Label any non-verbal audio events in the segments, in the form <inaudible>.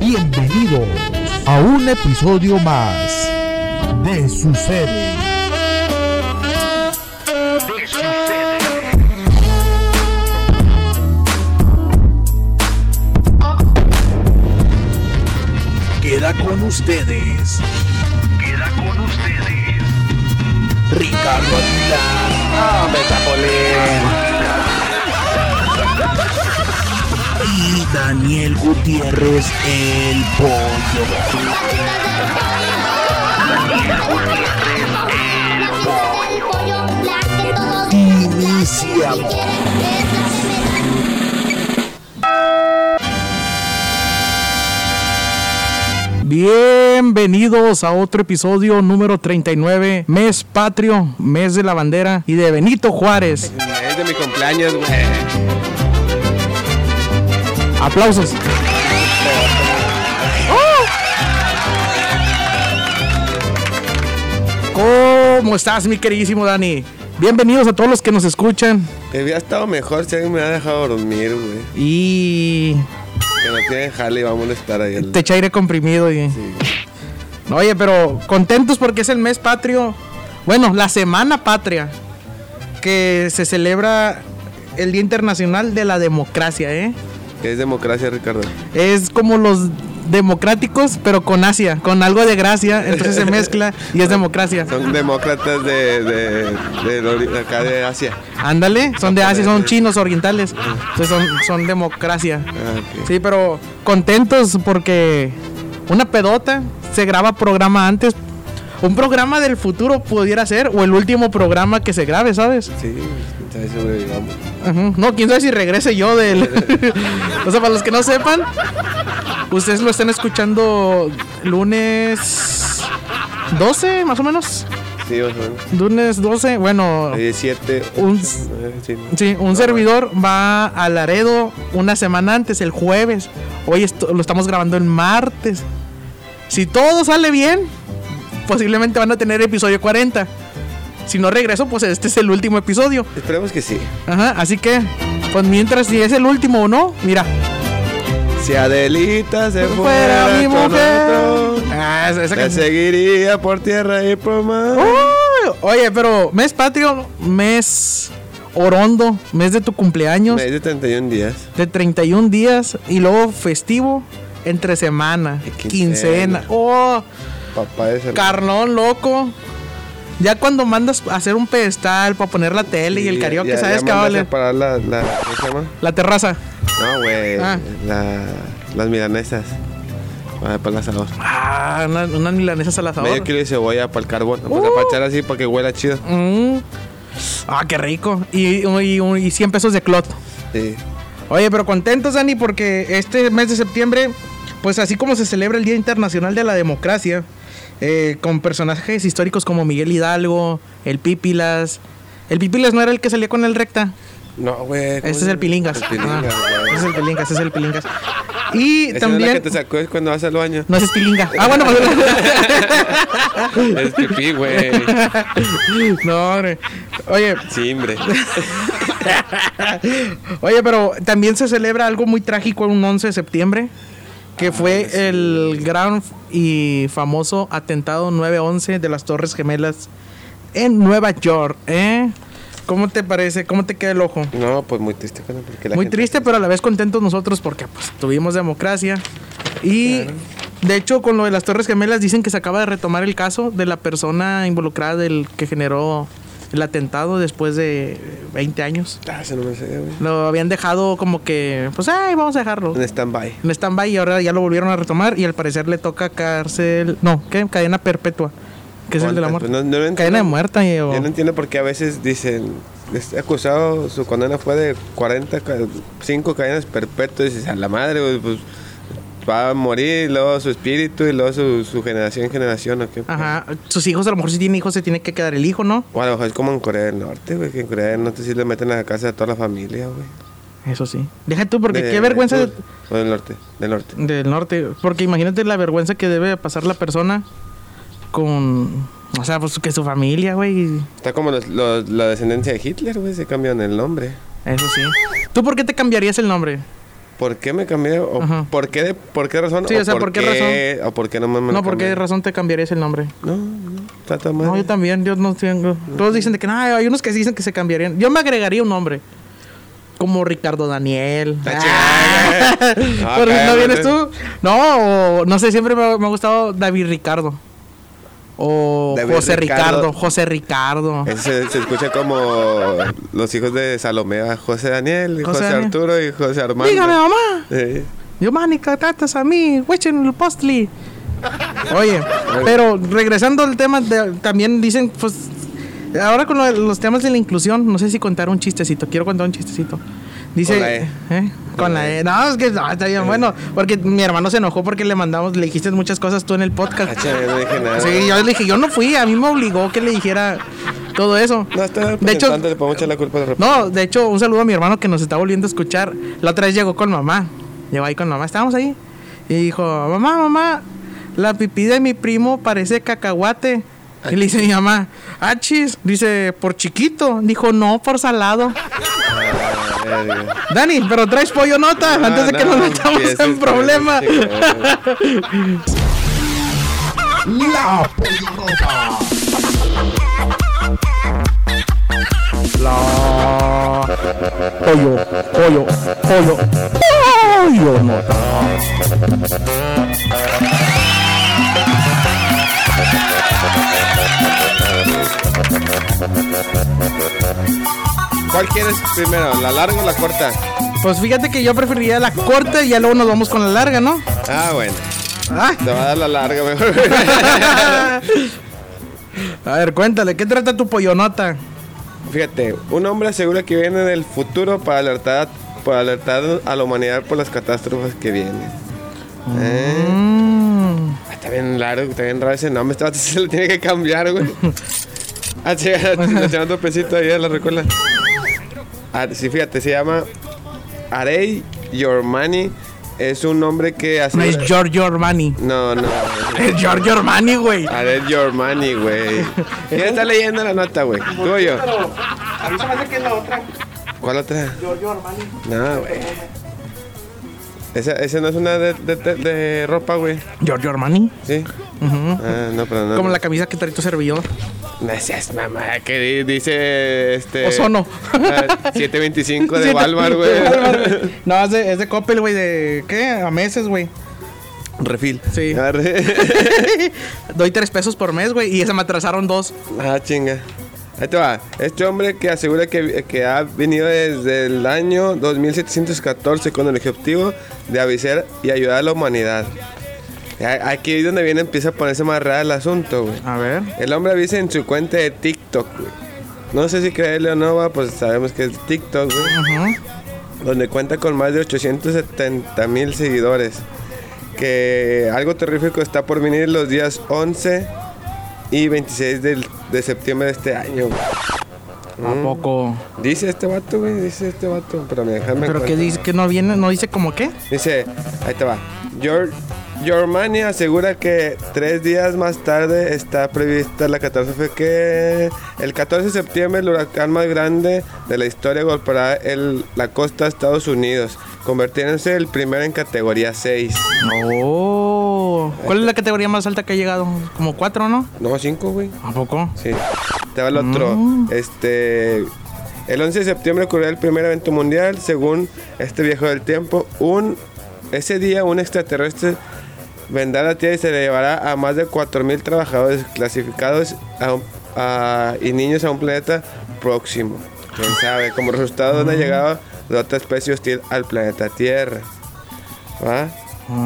Bienvenidos a un episodio más de Sucede. Queda con ustedes Queda con ustedes. Ricardo Aguilar ¡Ah! Daniel Gutiérrez el pollo. Iniciamos. Bienvenidos a otro episodio número 39, mes patrio, mes de la bandera y de Benito Juárez. Es de mi cumpleaños, güey. Aplausos. ¡Oh! ¿Cómo estás, mi queridísimo Dani? Bienvenidos a todos los que nos escuchan Que hubiera estado mejor si alguien me ha dejado dormir, güey. y Que no tiene jale y va a molestar ahí. el- te echa aire comprimido y... Oye, pero contentos porque es el mes patrio. Bueno, la semana patria. Que se celebra el Día Internacional de la Democracia, ¿eh? Que es democracia, Ricardo. Es como los democráticos, pero con Asia, con algo de gracia. Entonces se mezcla y es <laughs> democracia. Son demócratas de, de, de, lo- de acá de Asia. Ándale, son de Asia, son chinos orientales. Entonces son, son democracia. Ah. Sí, pero contentos porque una pedota se graba programa antes. Un programa del futuro pudiera ser, o el último programa que se grabe, ¿sabes? Sí, sobrevivamos. No, quién sabe si regrese yo del. <laughs> o sea, para los que no sepan, ustedes lo están escuchando lunes 12, más o menos. Sí, más o menos. Lunes 12, bueno. 17. Un- sí. Sí, un servidor va a Laredo una semana antes, el jueves. Hoy esto- lo estamos grabando el martes. Si todo sale bien, posiblemente van a tener episodio 40. Si no regreso, pues este es el último episodio. Esperemos que sí. Ajá, así que, pues mientras si es el último o no, mira, Si Adelita se fuera fuera mi mujer. otro, Ah, esa- esa seguiría por tierra y por mar. Oye, pero mes patrio, mes orondo, mes de tu cumpleaños, Me de 31 días. de 31 días y luego festivo entre semana, quincena. quincena. Oh, Papá de carnón loco. Ya cuando mandas a hacer un pedestal para poner la tele y el karaoke, ya, ¿sabes qué va a mandas valer? a parar la, la, ¿cómo se llama? La terraza. No, güey. Ah. La, las milanesas. Para el asador. Ah, una- unas milanesas al asador. Medio kilo de cebolla para el carbón. Pues Uh. a pachar así para que huela chido. Mm. Ah, qué rico. Y, y, y 100 pesos de clot. Sí. Oye, pero contentos, Dani, porque este mes de septiembre, pues así como se celebra el Día Internacional de la Democracia, eh, con personajes históricos como Miguel Hidalgo, el Pípilas. El Pípilas no era el que salía con el recta. No, güey. ¿cómo Este es el Pilingas. El Pilingas, Ah, güey. ese es el Pilingas, ese es el Pilingas. <laughs> Y Esa es la también. que te sacó es cuando vas al baño. No, ese es Pilinga. <laughs> Ah, bueno, pues. es pipí, güey. <laughs> no, hombre. Oye, Sí, hombre. Oye, pero también se celebra algo muy trágico un 11 de septiembre, que fue el gran y famoso atentado 9-11 de las Torres Gemelas en Nueva York, ¿eh? ¿Cómo te parece? ¿Cómo te queda el ojo? No, pues muy triste, porque la Muy gente- triste, pero a la vez contentos nosotros porque pues tuvimos democracia. Y de hecho, con lo de las Torres Gemelas dicen que se acaba de retomar el caso de la persona involucrada del que generó el atentado después de 20 años. Ah, ese no me sé, güey. Lo habían dejado como que, pues, ay, vamos a dejarlo. En stand-by. En stand-by y ahora ya lo volvieron a retomar y al parecer le toca cárcel, no, ¿qué? Cadena perpetua, que es el de la muerte. Pues no- no entiendo. Cadena de muerte. y- o- Yo no entiendo por qué a veces dicen, este acusado, su condena fue de 40, ca- 5 cadenas perpetuas, y dices, a la madre, güey, pues va a morir, luego su espíritu, y luego su, su generación en generación, ¿o qué? Ajá, sus hijos, a lo mejor si tiene hijos se tiene que quedar el hijo, ¿no? O a lo mejor es como en Corea del Norte, güey, que en Corea del Norte sí le meten a la casa de toda la familia, güey. Eso sí. Deja tú, porque De- qué vergüenza sur, de- O del norte, del norte. del norte. Porque imagínate la vergüenza que debe pasar la persona con. O sea, pues que su familia, güey. Está como los- los- la descendencia de Hitler, güey, se cambian el nombre. Eso sí. ¿Tú por qué te cambiarías el nombre? ¿Por qué me cambié? ¿O Ajá. por, qué, de- ¿Por qué razón? Sí, o sea, ¿por qué razón? ¿O por qué no me, me No, ¿por qué razón te cambiarías el nombre? No, no, trata mal. No, yo también, yo no tengo. Todos dicen de que no, hay unos que dicen que se cambiarían. Yo me agregaría un nombre. Como Ricardo Daniel. Ah, chingada. <laughs> No, ¿Por qué ¿No vienes tú? No, o no sé, siempre me ha gustado David Ricardo. O David José Ricardo. Ricardo. José Ricardo. Se, se escucha como los hijos de Salomea, José Daniel, José José, Daniel. Arturo y José Armando. Dígame, mamá. Sí. Yo mani tratas a mí, el postli. Oye, pero regresando al tema, de- también dicen, pues, ahora con lo los temas de la inclusión, no sé si contar un chistecito, quiero contar un chistecito. Dice, Con la E. ¿eh? Con la E. No, es que no, está bien bueno, porque mi hermano se enojó porque le mandamos, le dijiste muchas cosas tú en el Ah, podcast. chinga, yo no dije nada. Sí, yo le dije, yo no fui, a mí me obligó que le dijera todo eso. No, está De hecho, le podemos echar la culpa de no, de hecho, un saludo a mi hermano que nos está volviendo a escuchar. La otra vez llegó con mamá. Llegó ahí con mamá. Estábamos ahí. Y dijo, mamá, mamá, la pipí de mi primo parece cacahuate. Y le dice mi mamá, achis, dice, por chiquito. Dijo, no, por salado. <laughs> Verga. Dani, pero traes pollo nota antes de que Ah, No, nos no, metamos empieces en con problema. La Pollonota. La pollo, pollo, pollo, pollo nota. ¿Cuál quieres primero, la larga o la corta? Pues fíjate que yo preferiría la corta y ya luego nos vamos con la larga, ¿no? Ah, bueno. Ay. Te va a dar la larga mejor. <laughs> A ver, cuéntale, ¿qué trata tu pollonota? Fíjate, un hombre asegura que viene del futuro para alertar, para alertar a la humanidad por las catástrofes que vienen. Mm, Ah, Está bien largo, está bien raro ese nombre. Este se lo tiene que cambiar, güey. <laughs> Ah, sí, <laughs> le echando otro pesito ahí a la recuerda. Ah, sí, fíjate, se llama Arey Yormani. Es un nombre que no hace. es Giorgio Armani. No, no. <laughs> Es Giorgio Armani, güey. Arey Yormani, güey. ¿Quién está leyendo la nota, güey? ¿Tú o yo? A mí se me hace que es la otra. ¿Cuál otra? Giorgio Armani. No, güey. Esa, esa no es una de, de, de- de ropa, güey. Giorgio Armani. ¿Sí? Ujú. Ah, no, pero no. Como la camisa que trae tu servidor. No seas mamá, que di- dice este. Ozono. ah, 725 de <laughs> Sí, Walmart, de güey. Walmart, güey. No, es de, es de Coppel, güey. ¿De qué? A meses, güey. Refil. Sí. Ah, <laughs> Doy tres pesos por mes, güey. Y se me atrasaron dos. ah, chinga. Ahí te va. Este hombre que asegura que, que ha venido desde el año 2714 con el objetivo de avisar y ayudar a la humanidad. Aquí es donde viene, empieza a ponerse más raro el asunto, güey. A ver. El hombre avisa en su cuenta de TikTok, güey. No sé si creerle o no, va, pues sabemos que es TikTok, güey. Donde cuenta con más de 870 mil seguidores. Que algo terrífico está por venir los días 11 y 26 del- de septiembre de este año. güey. ¿A poco? Dice este vato, güey, dice este vato. Pero me déjame ¿Pero qué dice? ¿Que no viene? ¿No dice como qué? Dice, ahí te va. Your, Yormani asegura que tres días más tarde está prevista la catástrofe que el 14 de septiembre el huracán más grande de la historia golpeará el, la costa de Estados Unidos, convirtiéndose el primero en categoría 6. Oh. ¿Cuál es la categoría más alta que ha llegado? Como cuatro, ¿no? No, 5, güey. ¿A poco? Sí. Te va el otro. Este. El 11 de septiembre ocurrió el primer evento mundial, según este viejo del tiempo. Un, ese día, un extraterrestre vendrá a la Tierra y se le llevará a más de 4.000 trabajadores clasificados a un- a- y niños a un planeta próximo. Quién sabe, como resultado de una llegada de otra especie hostil al planeta Tierra. ¿Va?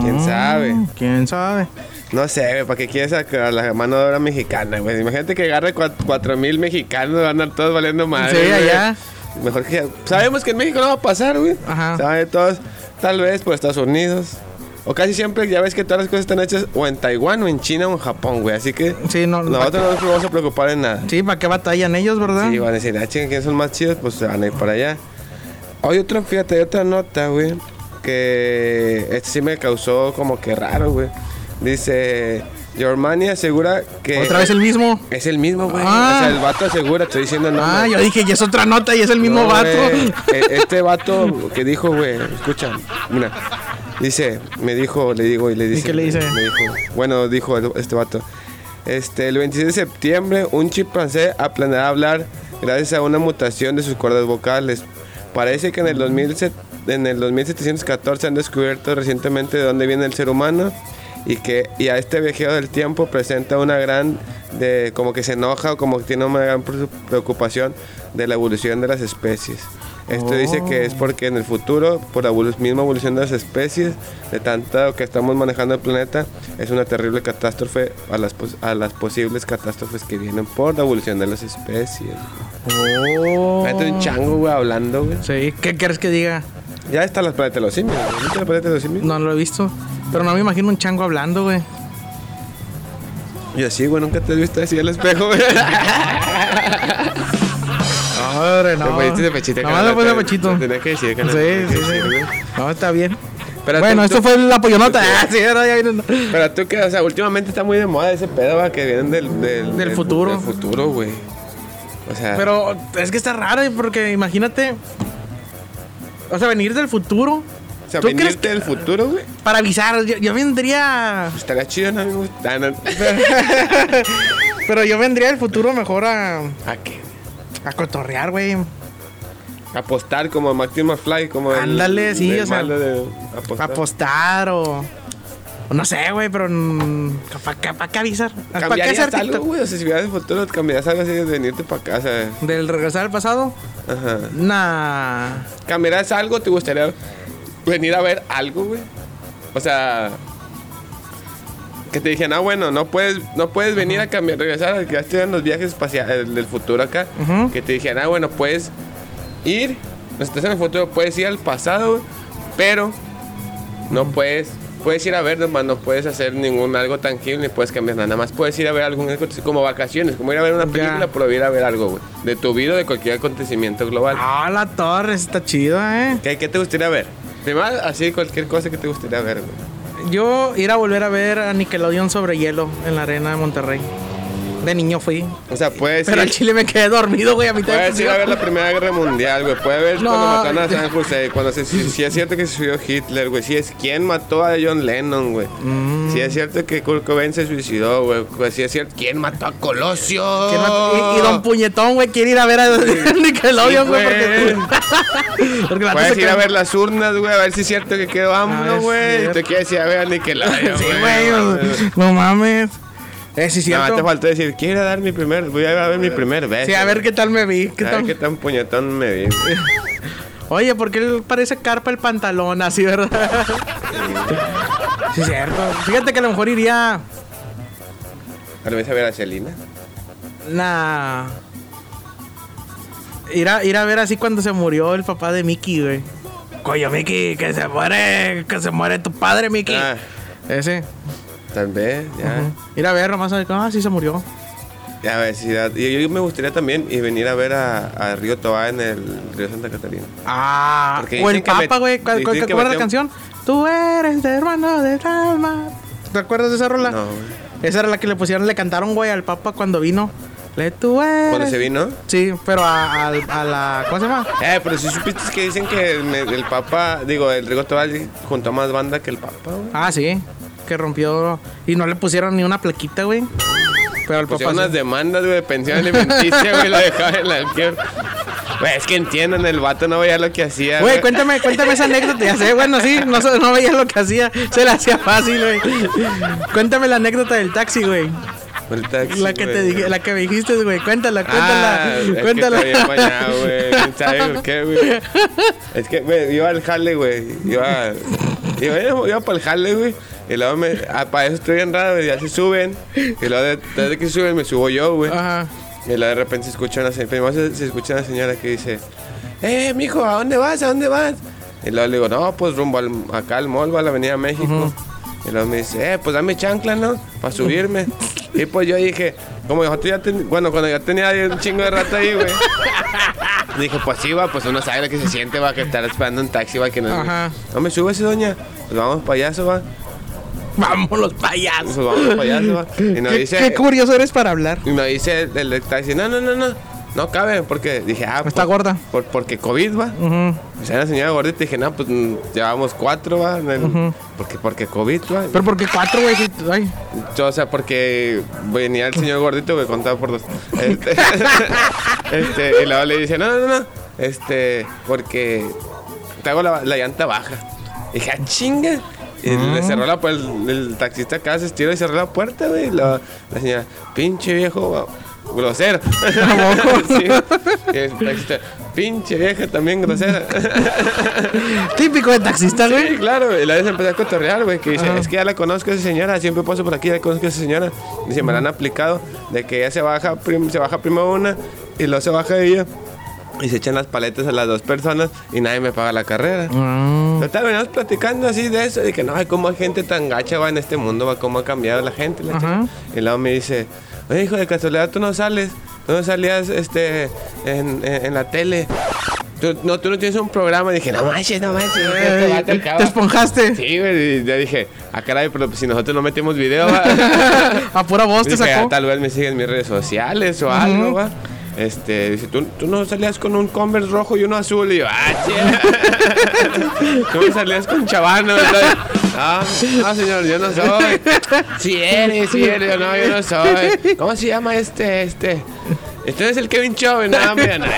¿Quién sabe? Mm, ¿Quién sabe? No sé, ¿para qué quieres sacar la mano de obra mexicana, güey? Imagínate que agarre cua- cuatro mil mexicanos, van a andar todos valiendo madre. Sí, allá. Mejor que. Sabemos que en México no va a pasar, güey. Ajá. Sabe todos, tal vez por Estados Unidos. O casi siempre, ya ves que todas las cosas están hechas o en Taiwán, o en China, o en Japón, güey. Así que Sí, no. nosotros no nos vamos a preocupar en nada. Sí, ¿para qué batallan ellos, verdad? Sí, van a decir, ah, chinga, ¿quiénes son más chidos? Pues se van a ir para allá. Hay otra, fíjate, hay otra nota, güey, que este sí me causó como que raro, güey. Dice, Germany asegura que. Otra vez el mismo. Es el mismo, güey. Ah. O sea, el vato asegura, estoy diciendo no. Ah, yo dije, y es otra nota y es el mismo vato. Este vato que dijo, güey, escucha, mira. Dice, me dijo, le digo y le dice. qué le dice? Me dijo, bueno, dijo el- este vato. Este, el 26 de septiembre, un chimpancé aprenderá a hablar gracias a una mutación de sus cuerdas vocales. Parece que en el, 2000 se- en el 2714 han descubierto recientemente de dónde viene el ser humano y que y a este viajero del tiempo presenta una gran de como que se enoja o como que tiene una gran pre- preocupación de la evolución de las especies. Esto dice que es porque en el futuro, por la misma evolución de las especies, de tanto que estamos manejando el planeta, es una terrible catástrofe a las, a las posibles catástrofes que vienen por la evolución de las especies. Oh. Fíjate un chango, güey, hablando, güey. Sí, ¿qué quieres que diga? Ya está la planeta de los simios. ¿Viste la planeta de los simios? No lo he visto. Pero no me imagino un chango hablando, güey. Y así, güey, nunca te has visto así al espejo, güey. <laughs> Hombre, no. Te pusiste de pechito. Nomás me puse de pechito. Tenía que decir, Sí, que sí, decir, sí. güey. No, está bien. Pero bueno, tú- esto tú- fue la pollonota. Ah, sí, ahora ya viene. Pero tú que, o sea, últimamente está muy de moda ese pedo, va, que vienen del... Del, Del futuro. Del futuro, güey. O sea... Pero es que está raro, porque imagínate. O sea, venir del futuro o sea, ¿tú crees venirte del futuro, güey. para avisar. Yo, yo vendría. Estaría chido, ¿no? amigo? <laughs> Ah, no. Pero yo vendría del futuro mejor a, ¿A qué? A cotorrear, güey. Apostar como Martin McFly, como Ándale, sí, el o sea, de apostar. Apostar o. no sé, güey, pero. ¿Para qué, avisar? ¿Para qué ¿Cambiarías hacer algo, güey? O sea, si vieras el futuro, ¿cambiarías algo así de venirte para casa? ¿Del regresar al pasado? Ajá. Nah. ¿Cambiarías algo? ¿Te gustaría venir a ver algo, güey? O sea... Que te dijeran, ah, bueno, no puedes, no puedes venir a cambiar, regresar, ya estoy en los viajes espaciales del futuro acá. Que te dijeran, ah, bueno, puedes ir, no estás en el futuro, puedes ir al pasado, pero no puedes, puedes ir a ver nomás, no puedes hacer ningún algo tangible, ni puedes cambiar nada, nada más puedes ir a ver algún como vacaciones, como ir a ver una Ya. película, pero ir a ver algo, güey, de tu vida o de cualquier acontecimiento global. Ah, la torre está chida, eh. ¿Qué, qué te gustaría ver? Primero, así cualquier cosa que te gustaría ver, güey. Yo ir a volver a ver a Nickelodeon sobre hielo en la arena de Monterrey. De niño fui. O sea, puedes Pero al chile me quedé dormido, güey, a mitad de puedes ir a ver la. Primera Guerra Mundial, güey. Puedes ver No. cuando mataron a San José, cuando se, si, si es cierto que se suicidó Hitler, güey. Si es quién mató a John Lennon, güey. Mm. Si es cierto que Kurt Cobain se suicidó, güey. Pues si es cierto, ¿quién mató a Colosio? ¿Quién mató? Y, y Don Puñetón, güey, quiere ir a ver a <laughs> Nickelodeon, Sí, güey, güey. porque... <laughs> porque la Puedes ir a ver las urnas, güey, a ver si es cierto que quedó Ah, AMLO, es güey. Te quieres ir a ver a Nickelodeon, Sí, güey, no mames. Eh, sí, Nada más te faltó decir, quiero dar mi primer, voy a ver mi primer beso. Sí, a ver qué tal me vi. ¿Qué a ver qué tan puñetón me vi. <laughs> Oye, ¿por qué él parece carpa el pantalón así, verdad? <laughs> sí, cierto. Fíjate que a lo mejor iría. Tal vez a ver a Selena. Nah. Ir a, ir a ver así cuando se murió el papá de Mickey, güey. Coño, Mickey, que se muere, que se muere tu padre, Mickey. Ah, Ese. Tal vez, ya. Ujú. Ir a ver nomás, a ver, ah, sí se murió. Ya, a ver, si da- y yo me gustaría también y venir a ver a, a Río Toa en el Río Santa Catarina. Ah, Porque o el Papa, güey. ¿Cuál, es la canción? Tú eres hermano de alma. ¿Te acuerdas de esa rola? No, güey. Esa era la que le pusieron, le cantaron, güey, al Papa cuando vino. Le tú eres. Cuando se vino. Sí, pero a, a- a la. ¿Cómo se llama? Eh, pero si supiste que dicen que el, el Papa, digo, el Río Toa juntó más banda que el Papa, güey. Ah, sí. Que rompió. Y no le pusieron ni una plaquita, güey. Pero al Pusieron Papa. unas demandas, güey, de pensión alimenticia, güey, <laughs> lo dejaban en la. Güey, es que entiendan, el vato no veía lo que hacía. Güey, cuéntame, cuéntame esa anécdota. Ya sé, bueno, sí, no, no veía lo que hacía. Se la hacía fácil, güey. Cuéntame la anécdota del taxi, güey. El taxi, La que te dije, la que me dijiste, güey. Cuéntala, cuéntala. Ah, es cuéntala. Que güey. ¿Quién sabe por qué, güey? Es que, güey, iba al jale, güey. Iba, iba, iba para el jale, güey. Y luego me. Ah, para eso estoy bien raro. Ya se suben. Y luego, de- desde que suben, me subo yo, güey. Ajá. Y luego de repente se escucha una señora. Se, se escucha una señora que dice: ¡Eh, mijo, ¿a dónde vas? ¿A dónde vas? Y luego le digo: No, pues rumbo al, acá al mall, va a la Avenida México. Y luego me dice: Eh, pues dame chancla, ¿no? Para subirme. y pues yo dije: Como yo ya ten- Bueno, cuando ya tenía un chingo de rato ahí, güey. Dije, pues sí, va, pues uno sabe lo que se siente, va, que estar esperando un taxi, va, que no. Ajá. No me subes, doña. Pues vamos payaso, va. Vamos los payasos. Pues vamos payaso, va. Y nos ¿Qué, dice, qué curioso eres para hablar. y nos dice el, el taxi, no, no, no, no, no cabe, porque dije, ah, Está por- gorda. por- porque COVID, va. O sea, la señora gordita, dije, no, pues mm, llevamos cuatro, va. porque, porque COVID, va. Pero porque cuatro, güey. sí, Ay. Yo, o sea, porque venía el señor gordito que contaba por dos. Este, <laughs> este, y luego le dice, no, no, no, no, este, porque te hago la, la llanta baja. Y dije, ah, chinga. Y le cerró la puerta, el, el taxista acá se estiró y cerró la puerta, güey. La, la señora, pinche viejo, grosero. <laughs> sí. Y el taxista, pinche vieja también grosera. <laughs> Típico de taxista, Sí, güey. claro, y la vez empecé a cotorrear, güey, que dice, es que ya la conozco a esa señora, siempre paso por aquí, ya conozco a esa señora. Dice, me la han aplicado, de que ella se baja, se baja primero una, y luego se baja ella, y se echan las paletas a las dos personas, y nadie me paga la carrera. Mm. Total, veníamos platicando así de eso, y que no, ay, cómo hay gente tan gacha, va, en este mundo, va, cómo ha cambiado la gente. la Ajá. chica. Y luego me dice, oye, hijo, de casualidad, tú no sales, tú no salías, este, en, en- en la tele. Tú, no, tú no tienes un programa. Y dije, no manches, no manches. este acaba". te esponjaste. Sí, güey. Y ya dije, ah, caray, pero si nosotros no metimos video. <laughs> A pura voz te Dije, sacó. "Ah, tal vez me siguen en mis redes sociales o algo, va. Este, dice, ¿tú, tú no salías con un Converse rojo y uno azul. Y yo, ah. <laughs> Tú me salías con chavano, ¿verdad? Ah, ah, señor, yo no soy. Si eres, si eres, yo no, yo no soy. ¿Cómo se llama este, este? Este es el Kevin Chauvin, no, <laughs> mira, no, no.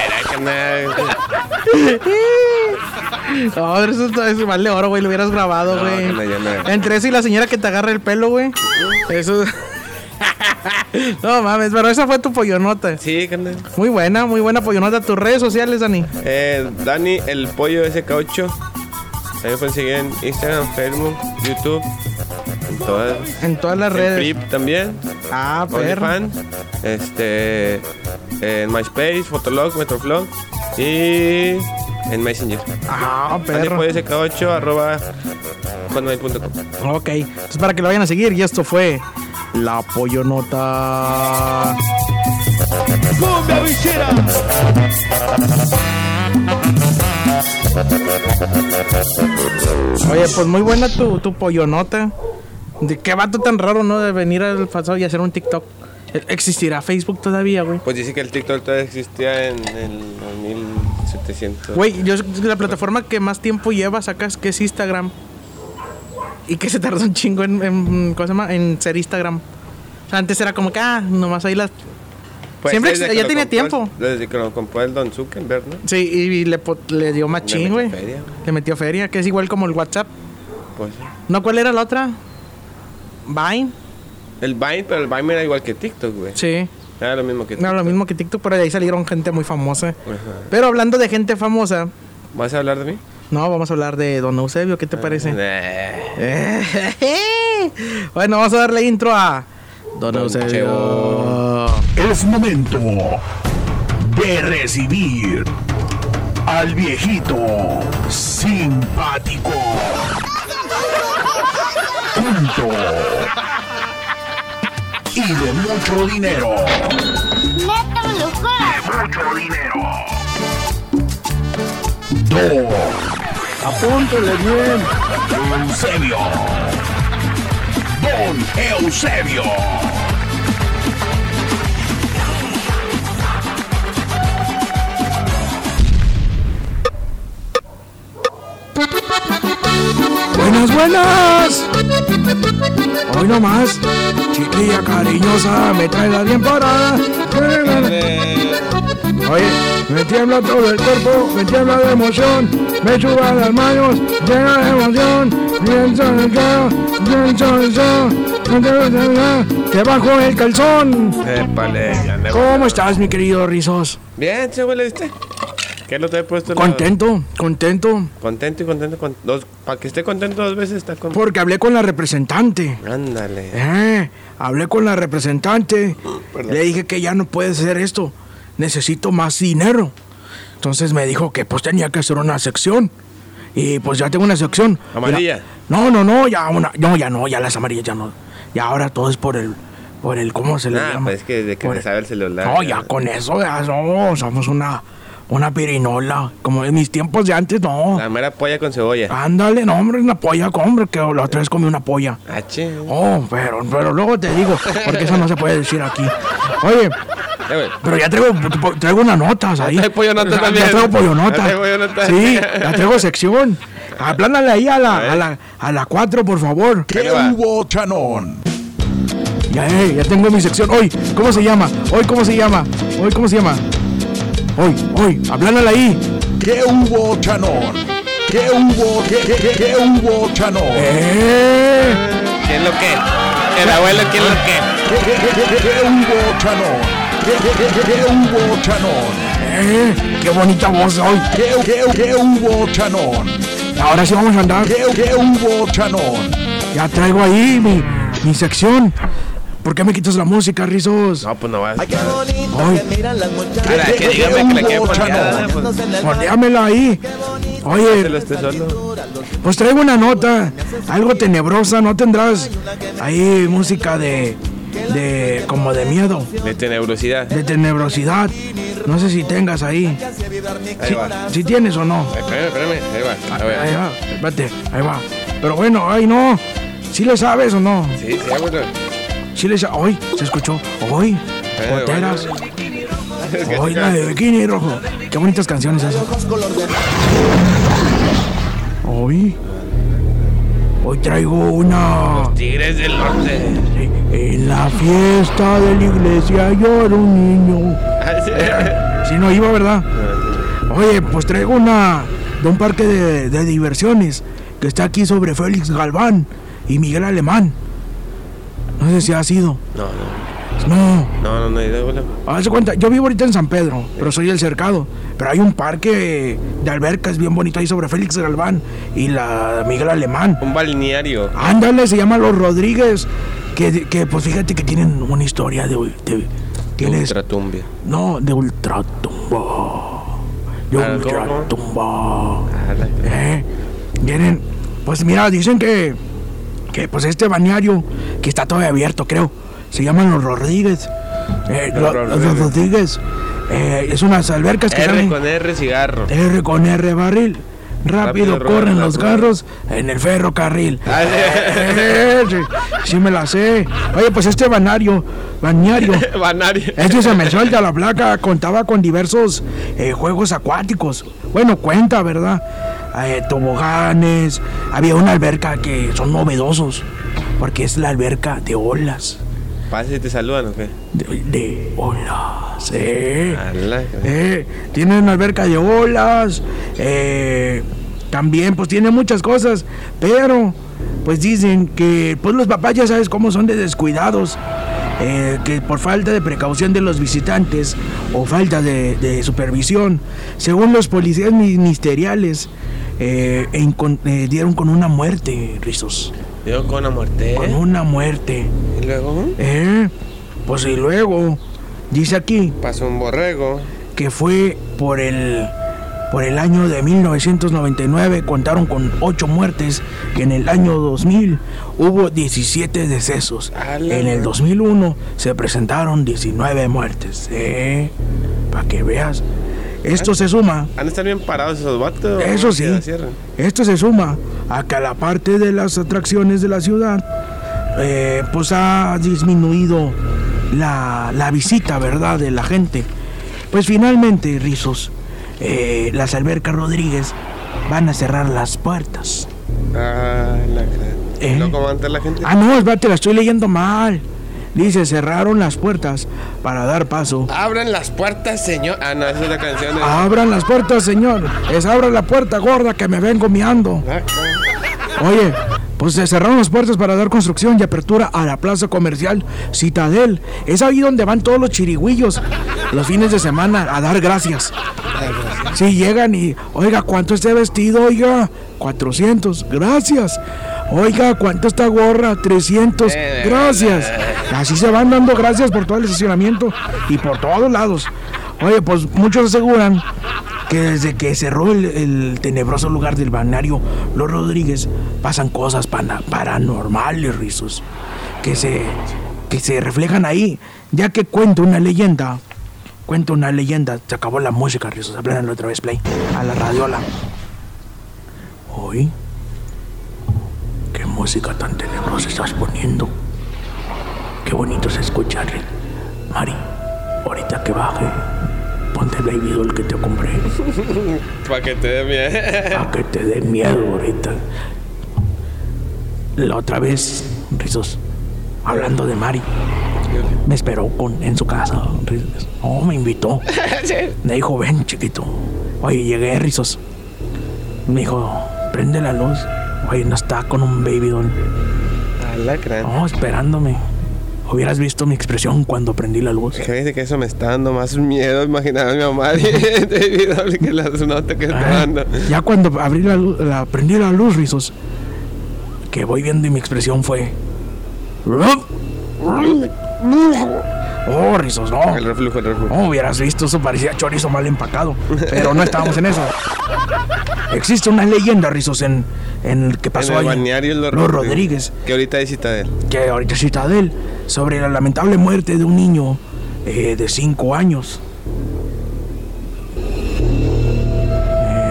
No, eso es mal de oro, güey. Lo hubieras grabado, No, güey. no, no. Entre eso y la señora que te agarra el pelo, güey. Eso. No mames, pero esa fue tu pollonota. Sí, carnal. Muy buena, muy buena pollonota. Tus redes sociales, Dani. Eh, Dani, el pollo SK8. Ahí me pueden seguir en Instagram, Facebook, YouTube, en todas. En todas las En redes. Flip también, Ah, perro. Este, en MySpace, Fotolog, Metroflog y en Messenger. Ah, Dani perro. pollo SK8 arroba. Ok, entonces para que lo vayan a seguir. Y esto fue La Pollonota. Oye, pues muy buena tu, tu pollonota. ¿De qué vato tan raro, no? De venir al pasado y hacer un TikTok. ¿Existirá Facebook todavía, güey? Pues dice que el TikTok todavía existía en el 2700. Güey, yo la plataforma que más tiempo lleva sacas que es Instagram. Y que se tarda un chingo en, en, ¿cómo se llama? en ser Instagram. O sea, antes era como que, ah, nomás ahí las... Pues siempre ya tenía compró- tiempo. Desde que lo compró el Don Zuckerberg, ¿no? Sí, y, y le, le dio machín, metió güey. feria. Le metió feria, que es igual como el WhatsApp. Pues sí. ¿No cuál era la otra? Vine. El Vine, pero el Vine era igual que TikTok, güey. Sí. Era lo mismo que No, lo mismo que TikTok, pero de ahí salieron gente muy famosa. Ajá. Pero hablando de gente famosa, ¿Vas a hablar de mí? No, vamos a hablar de Don Eusebio, ¿qué te parece? Eh, <laughs> bueno, vamos a darle intro a Don, Don Eusebio. Cheo. Es momento de recibir al viejito simpático. Punto. Y de mucho dinero. Neta, juro. Mucho dinero. Don. Apúntele bien. Eusebio. Don Eusebio. Buenas, buenas. Hoy nomás, chiquilla cariñosa, me trae la bien parada. Oye, me tiembla todo el cuerpo, me tiembla de emoción, me suban las manos, llena de emoción, pienso en el carro, pienso en eso, te bajo el calzón. Épale, ya ande- ¿Cómo estás, mi querido Rizos? Bien, ¿se huele, viste? ¿Qué lo te he puesto? la- Contento, contento, Contento y contento. Con dos, para que esté contento dos veces está porque hablé con la representante. Ándale. Eh, hablé con la representante. Perdón. Le dije que ya no puede hacer esto. Necesito más dinero. Entonces me dijo que pues tenía que hacer una sección. Y pues ya tengo una sección. ¿Amarilla? Mira, no, no, no, ya una, no, ya no, ya las amarillas ya no. Ya ahora todo es por el, por el, ¿cómo se le Nah, llama? pues es que desde que Por- sabe el celular. No, ya con eso, ya somos, somos una, Una pirinola. Como en mis tiempos de antes, no. La mera polla con cebolla. Ándale, no, hombre, una polla, hombre, que la otra vez comí una polla. Ah, che. Oh, pero, pero luego te digo, porque eso no se puede decir aquí. Oye, pero ya traigo, traigo unas notas ahí. trae pollonota Ya- también. Ya traigo. Ya trae pollonota. Sí, ya traigo sección. Aplánale ahí a la, a la, a la 4, por favor. ¿Qué hubo, Chanón? Ya, eh, ya tengo mi sección. Hoy, ¿cómo se llama? Hoy, ¿cómo se llama? Hoy, ¿cómo se llama? Hoy, hoy, aplánale ahí. ¿Qué hubo, Chanón? ¿Qué hubo? ¿Qué, qué, qué, qué hubo, Chanón? Eh, ¿Quién lo qué? El abuelo, ¿quién lo qué? ¿Qué, qué, qué, qué, qué, qué hubo, Chanón? ¿Qué, qué, qué, qué, qué hubo, Chanón? eh, qué bonita voz hoy. ¿Qué, qué, qué hubo, Chanón? Ahora sí vamos a andar. ¿Qué, qué hubo, Chanón? Ya traigo ahí mi, mi sección. ¿Por qué me quitas la música, Rizos? No, pues no vas. Ay, qué bonito Ay. que miran las muchachas. Ahora, que dígame que la quiere poner. Pues, Ponéamela ahí. Oye, pues traigo una nota, algo tenebrosa, ¿no tendrás ahí música de, de, como de miedo, De tenebrosidad. de tenebrosidad? No sé si tengas ahí. Ahí va. Si tienes o no. Espérame, espérame. Ahí va. A ver. Ahí va, espérate, ahí va. Pero bueno, ay no. ¿Sí le sabes o no? Sí, sí, bueno. ¿Sí le? Hoy, se escuchó. Hoy, Eh, goteras. Hoy la de bikini rojo. Qué bonitas canciones esas. Hoy. Hoy traigo una. Tigres del norte. Sí, En la fiesta de la iglesia llora un niño. Ah, sí. Si no iba, ¿verdad? Oye, pues traigo una de un parque de, de diversiones que está aquí sobre Félix Galván y Miguel Alemán. No sé si ha sido. No, no. No, No, no, no. Haz de cuenta, yo vivo ahorita en San Pedro, pero soy el cercado. Pero hay un parque de albercas bien bonito ahí sobre Félix Galván y la Miguel Alemán. Un balneario. Ándale, se llama Los Rodríguez. Que, que pues fíjate que tienen una historia de. de tienes, Ultratumbia. no, de ultratumba. De Ah, ultratumba. Ah, Eh, Vienen, pues mira, dicen que, que pues este bañario, que está todavía abierto, creo, se llaman Los Rodríguez. Eh, Los Rodríguez. los Rodríguez. Eh, es unas albercas que R salen con R cigarro. R con R barril. Rápido, Rápido corren los las carros en el ferrocarril. Ah, sí. Eh, sí, sí me la sé. Oye, pues este banario, bañario, <laughs> Banario. este se me suelta la placa, contaba con diversos eh, juegos acuáticos. Bueno, cuenta, ¿verdad? Eh, toboganes, había una alberca que son novedosos, porque es la alberca de olas. Pasa y te saludan, ¿o qué? De, de olas, eh. Eh, tiene una alberca de olas, eh, también pues tiene muchas cosas, pero pues dicen que pues los papás ya sabes cómo son de descuidados, eh, que por falta de precaución de los visitantes o falta de, de supervisión, según los policías ministeriales, eh, eh, dieron con una muerte, Rizos, Digo con una muerte. con una muerte. Y luego Eh, pues y luego, dice aquí, pasó un borrego. que fue por el por el año de 1999 contaron con 8 muertes que en el año 2000 hubo 17 decesos en el 2001 se presentaron 19 muertes ¿eh? para que veas esto se suma Han estar bien parados esos vatos. eso sí esto se suma a que la parte de las atracciones de la ciudad eh, pues ha disminuido la, la visita, ¿verdad? De la gente. Pues finalmente, Rizos, eh, las albercas Rodríguez van a cerrar las puertas. Ah, la. Eh. ¿Y luego cómo va a entrar la gente? Ah, no, espérate, la estoy leyendo mal. Dice, cerraron las puertas para dar paso. Abran las puertas, señor. Ah, no, esa es la canción de. Abran las puertas, señor. Es abra la puerta gorda que me vengo miando. Ah, Oye, pues se cerraron las puertas para dar construcción y apertura a la plaza comercial Citadel. Es ahí donde van todos los chirigüillos los fines de semana a dar gracias. Sí, llegan y, oiga, ¿cuánto este vestido? Oiga, 400, gracias. Oiga, ¿cuánto esta gorra? 300, gracias. Así se van dando gracias por todo el estacionamiento y por todos lados. Oye, pues muchos aseguran que desde que cerró el, el tenebroso lugar del balneario Los Rodríguez pasan cosas pana- paranormales, rizos, que se, que se reflejan ahí, ya que cuenta una leyenda Cuenta una leyenda. Se acabó la música, Rizos. Hablan otra vez, play. A la radiola. Hoy. ¿Qué música tan tenebrosa estás poniendo? Qué bonito se escucha, Rick. Mari, ahorita que baje, ponte el baby doll que te compré. <laughs> Para que te dé miedo. A que te dé miedo ahorita. La otra vez, Rizos, hablando de Mari, me esperó con, en su casa. Rizos. Oh, me invitó. <laughs> Me dijo, ven, chiquito. Oye, llegué, Rizos. Me dijo, prende la luz. Oye, no está con un baby doll. Alacrán. Oh, esperándome. Hubieras visto mi expresión cuando prendí la luz. Fíjate que eso me está dando más miedo imaginar a mi mamá <laughs> que las notas que está Ah, dando. ya cuando abrí la luz, la, prendí la luz, Rizos, que voy viendo y mi expresión fue... Oh, Rizos, no. El reflujo, el reflujo. No, hubieras visto, eso parecía chorizo mal empacado. Pero no estábamos en eso. Existe una leyenda, Rizos, en, en el que pasó en el ahí, balneario Los, Rodríguez, Que ahorita hay citadel. que ahorita es Citadel, sobre la lamentable muerte de un niño eh, de 5 años.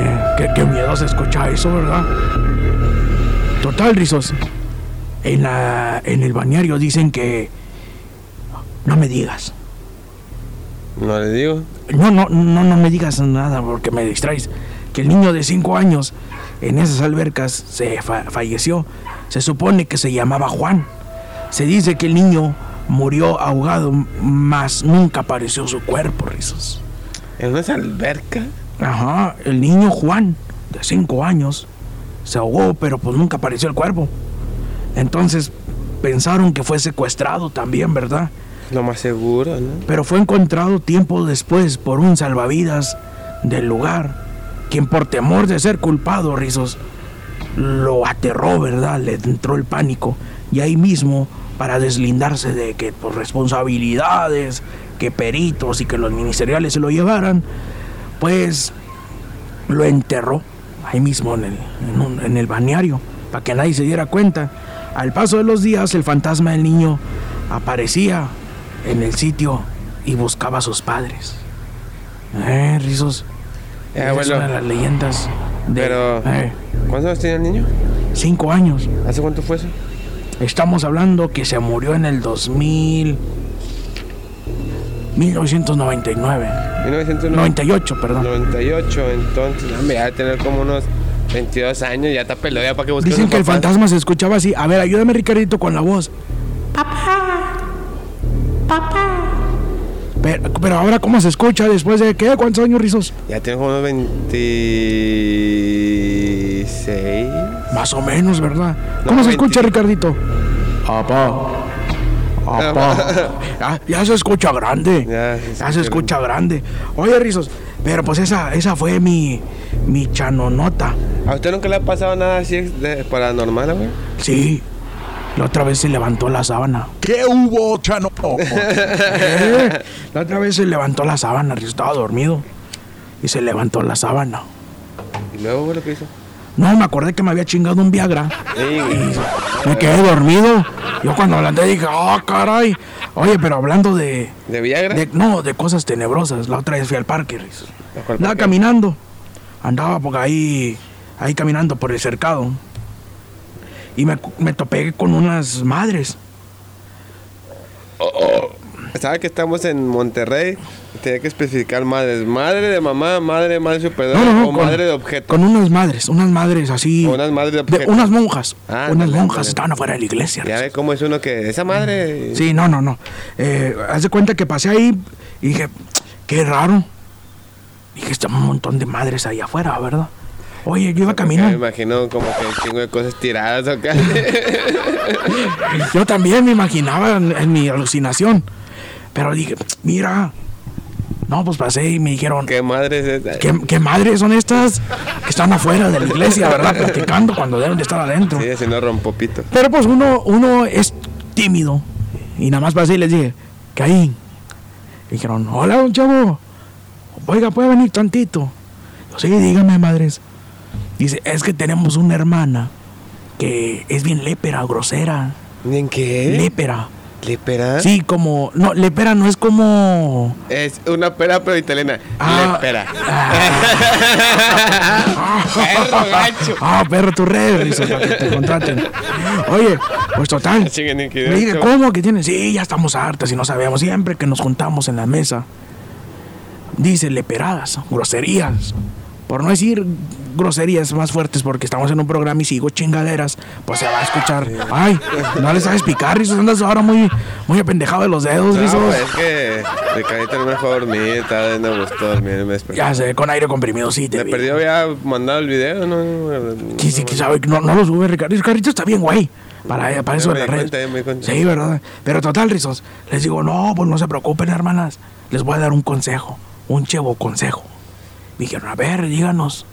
Eh, qué, qué miedo se escucha eso, ¿verdad? Total, Rizos. En, la, en el bañario dicen que... No me digas. No le digo. No, no, no, no me digas nada porque me distraes. Que el niño de 5 años en esas albercas se fa- falleció. Se supone que se llamaba Juan. Se dice que el niño murió ahogado, mas nunca apareció su cuerpo, Rizos. En una alberca. Ajá, el niño Juan, de 5 años, se ahogó, pero pues nunca apareció el cuerpo. Entonces pensaron que fue secuestrado también, ¿verdad? Lo más seguro, ¿no? pero fue encontrado tiempo después por un salvavidas del lugar, quien por temor de ser culpado, Rizos, lo aterró, ¿verdad? Le entró el pánico y ahí mismo, para deslindarse de que por responsabilidades, que peritos y que los ministeriales se lo llevaran, pues lo enterró ahí mismo en el, en el balneario, para que nadie se diera cuenta. Al paso de los días, el fantasma del niño aparecía en el sitio y buscaba a sus padres. Eh, Rizos. Eh, es una de las leyendas de Pero. eh, ¿Cuántos años tenía el niño? cinco años. ¿Hace cuánto fue eso? Estamos hablando que se murió en el 2000. 1999. 98, perdón. 98, entonces, hombre, ya tener como unos 22 años, ya está peludo, ya para que busque a Dicen que el papás. fantasma se escuchaba así. A ver, ayúdame, Ricardito, con la voz. Pero, pero ahora, ¿cómo se escucha después de qué? ¿Cuántos años, Rizos? Ya tiene como unos 26. Más o menos, ¿verdad? No, ¿Cómo se 20. escucha, Ricardito? Apá. Apá. <laughs> Ya, ya se escucha grande. Ya, Ya, se escucha grande. Oye, Rizos, pero pues esa, esa fue mi, mi chanonota. ¿A usted nunca le ha pasado nada así de paranormal, güey? Sí. La otra vez se levantó la sábana. ¿Qué hubo, Chano? <laughs> Eh, La otra vez se levantó la sábana, Rizos estaba dormido. Y se levantó la sábana. Y luego, güey, lo que hizo. No, me acordé que me había chingado un Viagra. Sí, güey. Me quedé dormido. Yo cuando hablé dije, ah, caray. Oye, pero hablando de, ¿De Viagra? de- No, de cosas tenebrosas. La otra vez fui al parque, Riz. ¿A cuál Andaba parque? caminando. Andaba por ahí, ahí caminando por el cercado. Y me, me topé con unas madres. Sabe que estamos en Monterrey. Tenía que especificar madres. Madre de mamá, madre de madre superior No, no, no, o con- madre de objeto. Con unas madres, unas madres así. O unas madres de de- objeto. unas monjas. Ah, unas monjas estaban afuera de la iglesia. Ya ve cómo es uno que. Esa madre. Sí, no, no, no. Eh, haz de cuenta que pasé ahí y dije, qué raro. Dije, está un montón de madres ahí afuera, ¿verdad? Oye, yo iba Me caminando. imagino como que un chingo de cosas tiradas acá. <laughs> Yo también me imaginaba en, en mi alucinación. Pero dije, mira. No, pues pasé y me dijeron, ¿qué, ¿Qué madre es qué, madres son estas que están afuera de la iglesia, verdad? Platicando cuando deben de estar adentro. Sí, haciendo rompopito. Pero pues uno, uno es tímido. Y nada más pasé y les dije. Y dijeron, hola, don chavo. Oiga, ¿puede venir tantito? Yo, sí, dígame, madres. Dice, es que tenemos una hermana que es bien lépera, grosera. ¿En qué? Lépera. ¿Lépera? Sí, como. No, lepera no es como. Es una pera pero italiana. Ah. Lépera. Perro gacho. Ah, perro, tu red, dice, para que te contraten. Oye, pues total. Le dije. ¿cómo que tienen? Sí, ya estamos hartas y no sabemos. Siempre que nos juntamos en la mesa, dice leperadas, groserías. Por no decir groserías más fuertes, porque estamos en un programa y sigo chingaderas, pues se va a escuchar. Ay, no le sabes picar, Rizos. Andas ahora muy, muy apendejado de los dedos, No, Rizos. es que Ricardito no me dormir, estaba no me gustó dormir, me desperté. Ya sé, con aire comprimido, sí, te Me vi. perdió ya mandado el video, no, no, no, Sí, sí, que sabe, no, no lo sube, Ricardo. Ricardo está bien, güey. Para, para eso de me las redes. me. Sí, ¿verdad? Pero total, Rizos. Les digo, no, pues no se preocupen, hermanas. Les voy a dar un consejo. Un chevo consejo. Dijeron, a ver, díganos.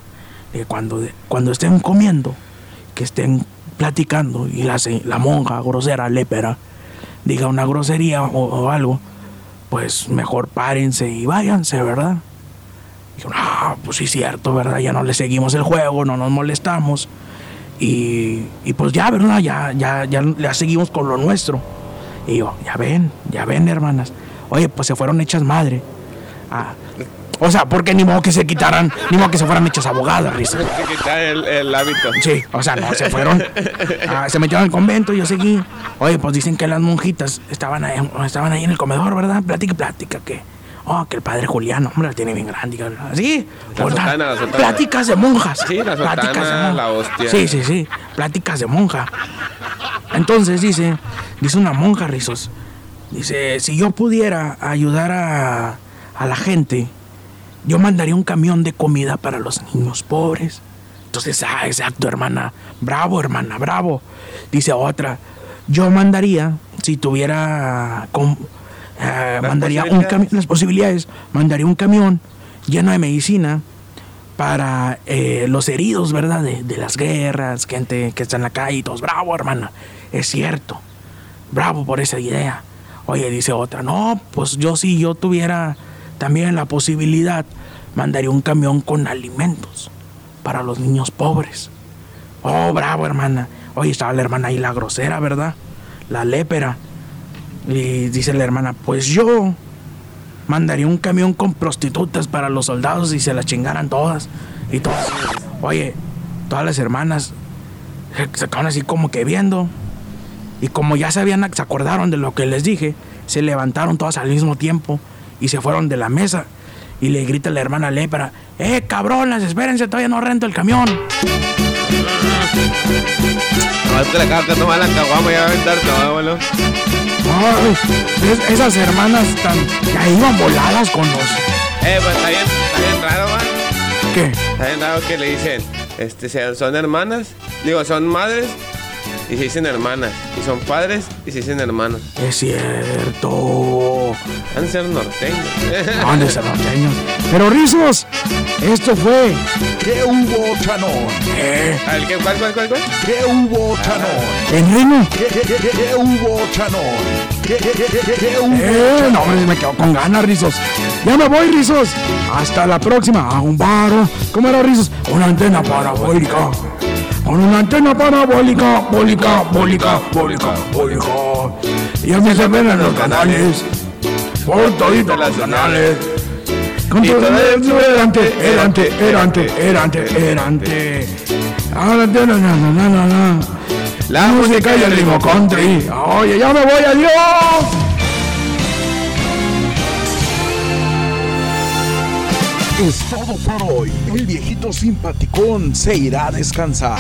Eh, cuando, cuando estén comiendo, que estén platicando y la, la monja grosera, lépera, diga una grosería o, algo, pues mejor párense y váyanse, ¿verdad? Dijeron, ah, pues sí, cierto, ¿verdad? Ya no le seguimos el juego, no nos molestamos. Y, y pues ya, ¿verdad? Ya, ya, ya, ya seguimos con lo nuestro. Y yo, ya ven, ya ven, hermanas. Oye, pues se fueron hechas madre. Ah, o sea, porque ni modo que se quitaran, ni modo que se fueran hechas abogadas, risa. Que quitar el, el hábito. Sí, o sea, no, se fueron. ah, se metieron al convento, yo seguí. Oye, pues dicen que las monjitas estaban ahí, estaban ahí en el comedor, ¿verdad? Plática y plática, que. Oh, que el padre Julián, hombre, la tiene bien grande. y que- Sí, La sotana, la sotana. Pláticas de monjas. Sí, la Pláticas de sotana, monjas. la hostia. Sí, sí, sí. Pláticas de monja. Entonces dice, dice una monja, Rizos. Dice, si yo pudiera ayudar a, a la gente, yo mandaría un camión de comida para los niños pobres. Entonces, ah, exacto, hermana. Bravo, hermana, bravo. Dice otra, yo mandaría, si tuviera, com- eh, mandaría un camión, las posibilidades, mandaría un camión lleno de medicina para eh, los heridos, ¿verdad? De, de las guerras, gente que está en la calle y todos. Bravo, hermana. Es cierto. Bravo por esa idea. Oye, dice otra, no, pues yo si yo tuviera también la posibilidad, mandaría un camión con alimentos para los niños pobres. Oh, bravo, hermana. Oye, estaba la hermana ahí, la grosera, ¿verdad? La lépera. Y dice la hermana, pues yo mandaría un camión con prostitutas para los soldados y se las chingaran todas. Y todas. Oye, todas las hermanas se- se así como que viendo. Y como ya se habían, se acordaron de lo que les dije, se levantaron todas al mismo tiempo y se fueron de la mesa. Y le grita la hermana lépera, ¡eh, cabronas, espérense, todavía no rento el camión! No, es que le acabo de tomar la caguama y va a aventar todo, boludo. Ay, es- esas hermanas tan, ya iban voladas con los... Eh, pues está bien, está bien raro, man. ¿Qué? Está bien raro que le dicen, este, son hermanas, digo, son madres y se dicen hermanas. Y son padres y se dicen hermanos. Es cierto. Han de ser norteños. <laughs> Han de ser norteños. Pero rizos, esto fue... ¿Qué hubo, Chanón? Eh, A ver, ¿qué, ¿Cuál, cuál, cuál, cuál? ¿Qué hubo, Chanón? en reino. ¿Qué, qué, qué, qué, qué hubo, Chanón? ¿Qué, qué, qué, qué, qué, qué hubo? Eh, no, hombre, me quedo con ganas, Rizos. Ya me voy, Rizos. Hasta la próxima. A un paro. ¿Cómo era, Rizos? Una antena parabólica. Con una antena parabólica, bólica, bólica, bólica, bólica. Ya me se ven en los canales. Por todito los canales. Con todo el erante, erante, erante, erante, erante. Ahora, na, na, na, na, na, na. La música y el ritmo country. Oye, ya me voy, adiós. Es todo por hoy. El viejito simpaticón se irá a descansar.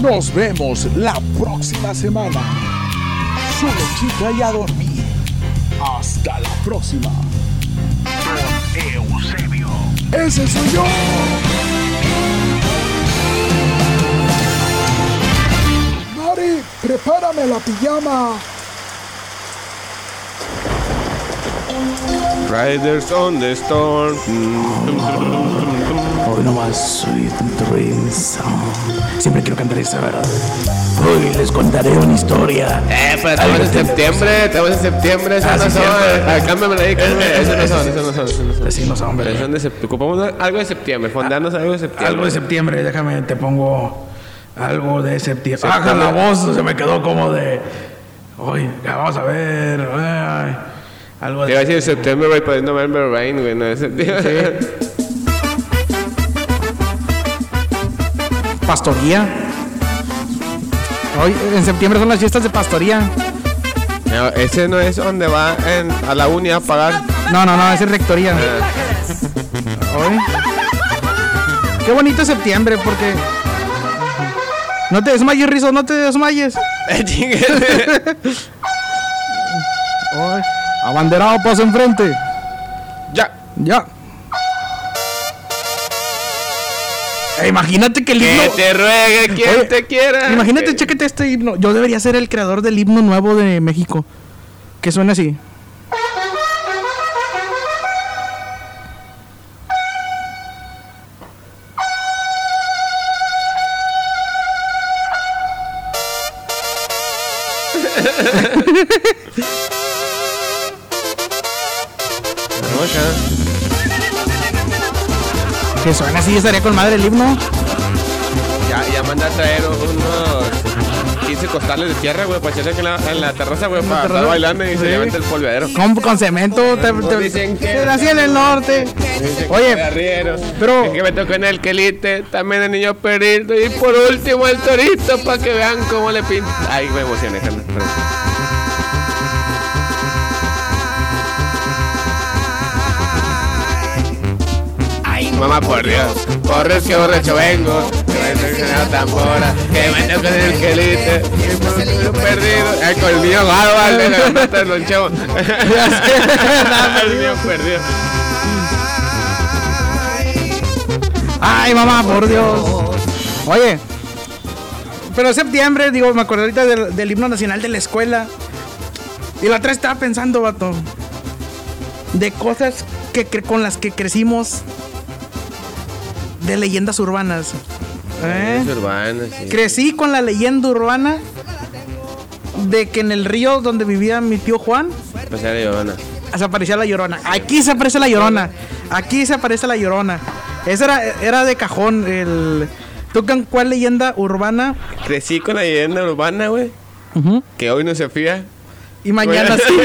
Nos vemos la próxima semana. Solo chica y a dormir. Hasta la próxima. Eusebio. Ese soy yo. Mari, prepárame la pijama. Riders on the Storm. Hoy nomás Sweet Dreams. Siempre quiero cantar esa, ¿verdad? Hoy les contaré una historia. Eh, pero estamos en septiembre, estamos en septiembre, esas Ah, no sí, son. Ah, cámbiamela ahí, cámbiamela. <laughs> Esas no son, esas no son, esas no son. Así no son, Pero hombre. son de septiembre. Ocupamos algo de septiembre, fondearnos algo de septiembre. Algo de septiembre, déjame, te pongo algo de septiembre. Ah, Septiembre. la voz se me quedó como de. Oye, ya vamos a ver. ay, algo Te iba a así. decir septiembre, güey, pues November Rain, güey, no <laughs> es septiembre. Pastoría. Hoy en septiembre son las fiestas de pastoría. No, ese no es donde va en- a la uni a pagar. No, no, no, esa es rectoría. Hoy. Qué bonito es septiembre porque. No te desmayes, Rizo, no te desmayes. <laughs> Chingue. <laughs> Hoy. Abanderado, paso enfrente. ya. Ya. Eh, imagínate que el Que himno. te ruegue quien Oye, te quiera. Imagínate, Que- chéquete este himno. Yo debería ser el creador del himno nuevo de México. Que suena así. Así, estaría con madre el himno. Ya, ya manda a traer unos 15 costales de tierra, güey, para echarse en la, en la terraza, güey, para estar bailando y Sí. se levanta el polvedero. Con, con cemento. Te, te- dicen que- así en el norte. Oye, pero- Es que me tocó en el quelite, también el niño perito y por último el torito para que vean cómo le pinta. Ay, me emocioné, carnal, Mamá, por Dios, que borracho vengo, que me toque en la tambora, que me toque en el quelite, que perdido. Con el ahogado, vale, la mata del loncheo. El niño perdido. Ay, mamá, por Dios. Oye, pero septiembre, digo, me acuerdo ahorita del, del himno nacional de la escuela. Y la otra estaba pensando, vato, de cosas que, con las que crecimos, de leyendas urbanas. ¿Eh? Es urbana, sí. Crecí con la leyenda urbana de que en el río donde vivía mi tío Juan Pues era Llorona. se aparecía la llorona. Aquí se aparece la llorona. Aquí se aparece la llorona. Esa era, era de cajón. El... ¿Tú con cuál leyenda urbana? Crecí con la leyenda urbana, güey. Que hoy no se fía. Y mañana sí. <laughs>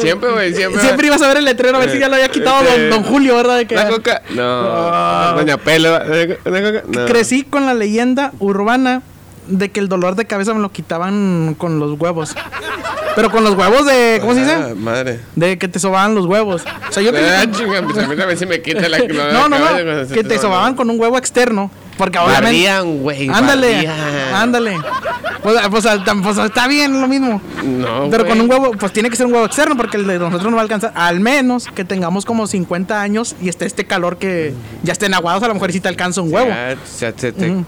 Siempre, güey, siempre. Siempre ibas a ver el letrero a ver si ya lo había quitado Este, don, don Julio, ¿verdad? De que ¿La coca? No. Ah. Doña Pelo. No. Crecí con la leyenda urbana de que el dolor de cabeza me lo quitaban con los huevos. Pero con los huevos de. ¿Cómo se Ah, dice? madre. De que te sobaban los huevos. O sea, yo crecí Ah, chinga, pues a mí también me quita la <laughs> No, no, no. Que te sobaban con un huevo externo. Porque obviamente. Bardían, güey. Ándale, bardían. ándale. Pues, pues, pues, está bien lo mismo. No, Pero con un huevo, pues tiene que ser un huevo externo porque el de nosotros no va a alcanzar. Al menos que tengamos como 50 años y esté este calor que ya estén aguados, a lo mejor sí te alcanza un huevo. Ya, ya Ujú.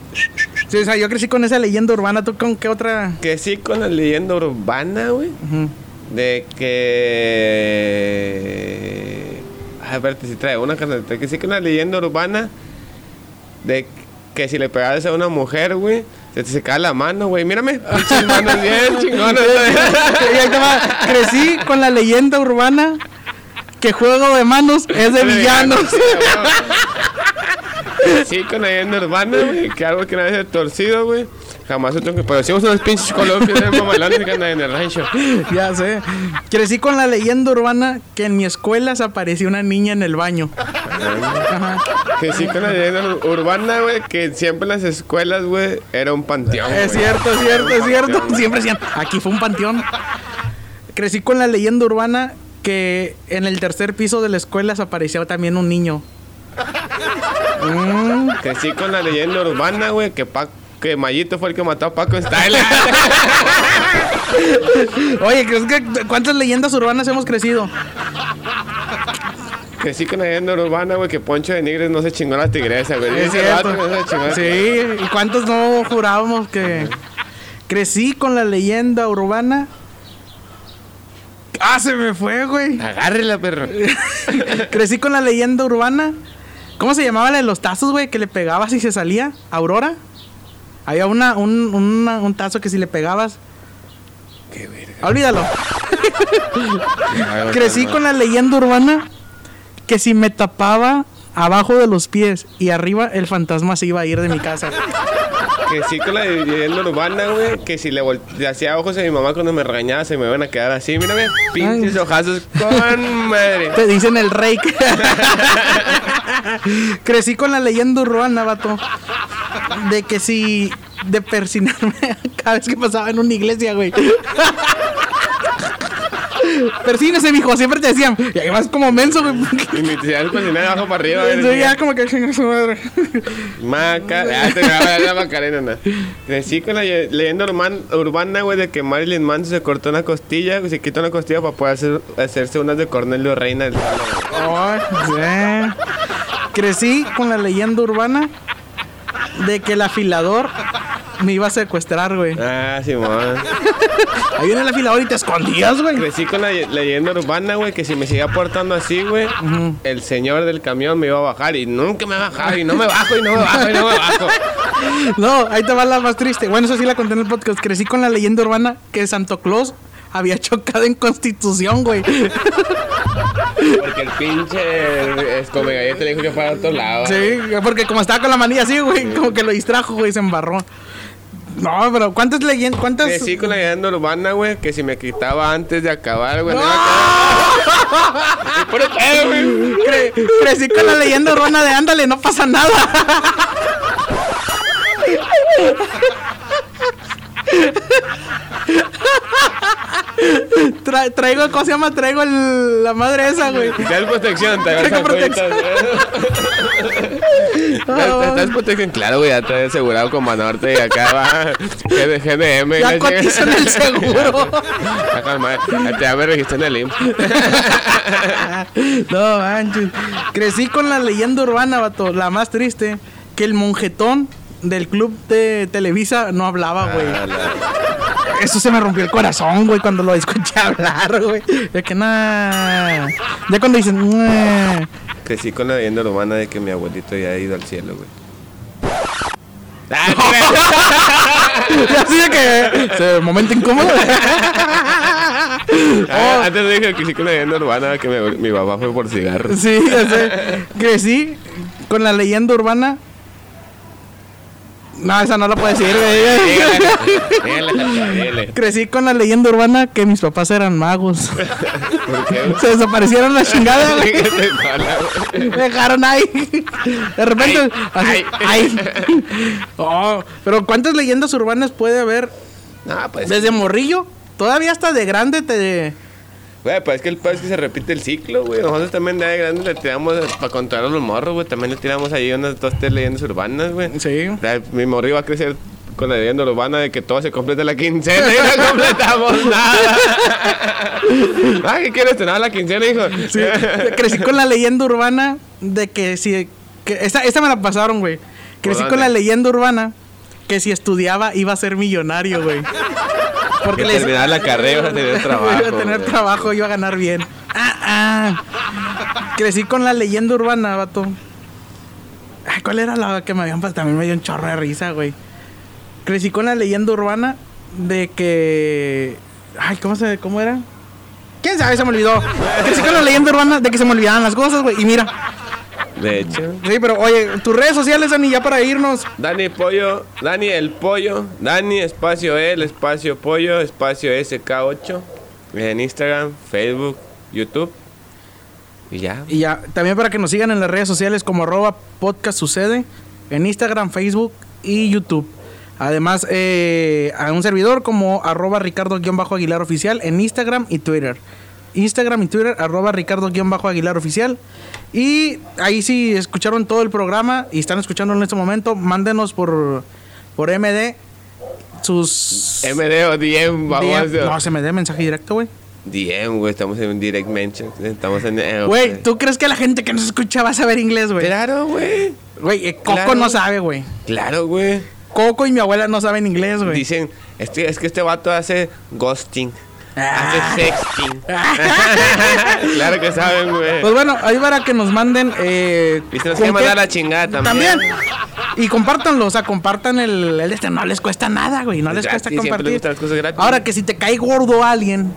Sí, o sea, yo crecí con esa leyenda urbana. ¿Tú con qué otra? Crecí con la leyenda urbana, güey. De que. A ver, si trae una. Que sí, con la leyenda urbana. De que si le pegabas a una mujer, güey. Se te secaba la mano, güey. Mírame. Pinches manos bien <laughs> chingonas. Y ahí te va. Crecí con la leyenda urbana que juego de manos es de villanos. Sí, con la leyenda urbana, güey. Que algo que nadie se torcido, güey. Jamás otro que parecíamos unos pinches coloquios de <laughs> mamalones que andan en el rancho. <laughs> ya sé. Crecí con la leyenda urbana que en mi escuela se apareció una niña en el baño. Ajá. Sí, con la leyenda urbana, güey. Que siempre en las escuelas, güey, era un panteón. Es güey. cierto, es cierto, es cierto. Siempre decían, aquí fue un panteón. Crecí con la leyenda urbana que en el tercer piso de la escuela se apareció también un niño. Mm, sí, con la leyenda urbana, güey. Que, Pa- que Mayito fue el que mató a Paco Style. <laughs> Oye, ¿crees que cuántas leyendas urbanas hemos crecido? sí, con la leyenda urbana, güey. Que Poncho de Nigres no se chingó la tigresa, güey. Es Ese vato cierto. no se chingó. Sí, ¿y cuántos no jurábamos que crecí con la leyenda urbana? Ah, se me fue, güey. Agárrela, perro. <laughs> Crecí con la leyenda urbana. ¿Cómo se llamaba la de los tazos, güey? Que le pegabas y se salía. ¿Aurora? Había una, un, una- un tazo que si le pegabas. Qué verga. Olvídalo. <laughs> Crecí con la leyenda urbana que si me tapaba abajo de los pies y arriba el fantasma se iba a ir de mi casa. Que sí con la leyenda urbana, güey. Que si le, le hacía ojos a mi mamá cuando me regañaba, se me iban a quedar así. Mírame, pinches ojazos con madre. Te dicen el rey. <laughs> Crecí con la leyenda urbana, vato. De que si de persinarme <laughs> cada vez que pasaba en una iglesia, güey. Persínese, mijo. Siempre te decían. Y además como menso, güey. Y tía cocinar de abajo para arriba. Güey. ya como que chinga su madre. Ah, te la, la Macarena, no. Crecí con la ye- leyenda urban- urbana, güey, de que Marilyn Manson se cortó una costilla, se quitó una costilla para poder hacer- hacerse unas de Cornelio Reina del. Ay, sí. Crecí con la leyenda urbana de que el afilador me iba a secuestrar, güey. Ah, Simón. Ahí viene el afilador y te escondías, güey. Crecí con la ye- leyenda urbana, güey, que si me seguía portando así, güey, el señor del camión me iba a bajar y nunca me ha bajado y no me bajo y no me bajo y no me bajo. <laughs> No, ahí te va la más triste. Bueno, eso sí la conté en el podcast. Crecí con la leyenda urbana que Santo Claus había chocado en Constitución, güey. Porque el pinche escome galleta le dijo que fuera a otro lado. Sí, porque como estaba con la manilla así, güey, como que lo distrajo, güey, se embarró. No, pero ¿cuántas leyendas? ¿Cuántas? Crecí con la leyenda urbana, güey, que si me quitaba antes de acabar, güey, ¡No! no iba a quedar- ¿Por qué, güey? Cre- crecí con la leyenda urbana de ándale, no pasa nada. Tra- traigo, ¿cómo se llama? Traigo el- la madre esa, güey. Te protección, te cuenta. <laughs> Te te das protección, claro, güey, ya te asegurado con Banorte y acá va GNM. Ya en el seguro. Te ya me registré en el IMSS. No, manches. Crecí con la leyenda urbana, vato. La más triste, que el monjetón del club de Televisa no hablaba, güey. Ah, la- Eso se me rompió el corazón, güey, cuando lo escuché hablar, güey. De que nada. Ya cuando dicen, "Nah". Crecí con la leyenda urbana de que mi abuelito ya ha ido al cielo, güey. Ah, <laughs> Y así de que. Se, momento incómodo. Ah, Antes dije que sí con la leyenda urbana que mi, mi papá fue por cigarros. Sí, ya sé. Crecí con la leyenda urbana. No, esa no la puedo decir, güey. Dígale, dígale, dígale. Crecí con la leyenda urbana que mis papás eran magos. <laughs> ¿Por qué? güey? Se desaparecieron la chingada, <laughs> dejaron ahí. De repente. así, ay. ay. Oh, pero ¿cuántas leyendas urbanas puede haber No, pues. desde morrillo? Todavía hasta de grande te. Güey, pues es que el pedo es que se repite el ciclo, güey. Nosotros también de grande le tiramos para controlar los morros, güey. También le tiramos ahí unas dos, tres leyendas urbanas, güey. Sí. O sea, mi morro iba a crecer con la leyenda urbana de que todo se completa la quincena y no <laughs> completamos nada. <laughs> ah, ¿qué quieres tener la quincena, hijo? Sí, crecí con la leyenda urbana de que si. Que esta, esta me la pasaron, güey. Crecí ¿Por con la leyenda urbana que si estudiaba iba a ser millonario, güey. Porque Que les. terminar la carrera, a tener trabajo. <laughs> Iba a tener güey. trabajo, iba a ganar bien. Ah, ah. Crecí con la leyenda urbana, vato. Ay, ¿cuál era la que me habían pasado? También me dio un chorro de risa, güey. Crecí con la leyenda urbana de que. Ay, ¿cómo se cómo era? ¿Quién sabe? Se me olvidó. Crecí con la leyenda urbana de que se me olvidaban las cosas, güey. Y mira. De hecho. Sí, pero oye, tus redes sociales, Dani, ya para irnos. Dani Pollo, Dani el Pollo, Dani espacio el espacio pollo, espacio SK8 en Instagram, Facebook, YouTube y ya. Y ya, también para que nos sigan en las redes sociales como arroba podcast sucede, en Instagram, Facebook y YouTube. Además, eh, a un servidor como arroba ricardo-aguilar oficial en Instagram y Twitter. Instagram y Twitter, arroba ricardo-aguilar oficial. Y ahí si escucharon todo el programa y están escuchando en este momento, mándenos por, por MD sus... MD o DM, vamos DM. No, me dé mensaje directo, güey. DM, güey, estamos en direct mention, estamos en eh, Güey, ¿tú crees que la gente que nos escucha va a saber inglés, güey? Claro, güey. Güey, eh, Coco Claro. no sabe, güey. Claro, güey. Coco y mi abuela no saben inglés, güey. Dicen, este, es que este vato hace ghosting. Ah. Hace sexting. <laughs> claro que saben, güey. Pues bueno, ahí para que nos manden. Eh, Y se nos ¿con quiere mandar la chingada también. Y compártanlo, o sea, compartan el, el este. No les cuesta nada, güey. No Es les cuesta gratis, compartir. les gustan las cosas gratis. Ahora que si te cae gordo alguien,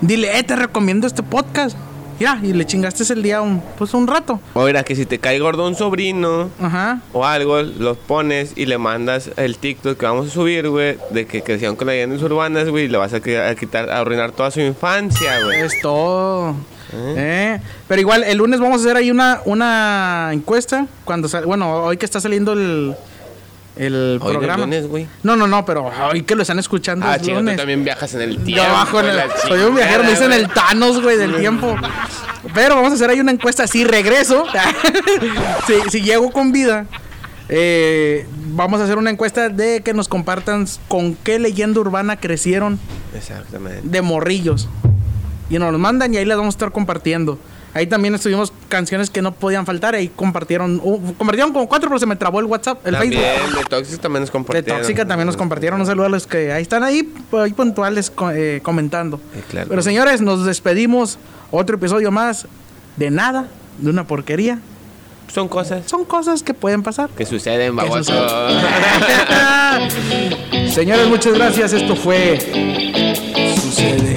dile, eh, te recomiendo este podcast. Ya, y le chingaste el día un, pues un rato. Oiga, que si te cae gordo un sobrino Ajá. o algo, los pones y le mandas el TikTok que vamos a subir, güey, de que crecieron con leyendas urbanas, güey, y le vas a, qui- a quitar, a arruinar toda su infancia, güey. Es todo. Eh, Pero igual, el lunes vamos a hacer ahí una, una encuesta. Cuando sal- bueno, hoy que está saliendo el, el Hoy no es programa. lunes, no, no, no, pero hoy que lo están escuchando Ah, es chido, tú también viajas en el tiempo. Yo bajo en el- soy un viajero, me dicen el Thanos, güey, del tiempo. Pero vamos a hacer ahí una encuesta si regreso. <laughs> si, si llego con vida. eh, vamos a hacer una encuesta de que nos compartan con qué leyenda urbana crecieron. Exactamente. de morrillos. Y nos los mandan y ahí las vamos a estar compartiendo. Ahí también estuvimos canciones que no podían faltar. Ahí compartieron, uh, compartieron como cuatro, pero se me trabó el WhatsApp, el También, Facebook. de Toxic también nos De compartieron. Tóxica también nos compartieron. Un saludo a los que ahí están ahí, ahí puntuales eh, comentando. Eh, claro. Pero señores, nos despedimos. Otro episodio más de nada, de una porquería. Son cosas Son cosas que pueden pasar. que suceden, baboso. <laughs> Señores, muchas gracias. Esto fue Sucede.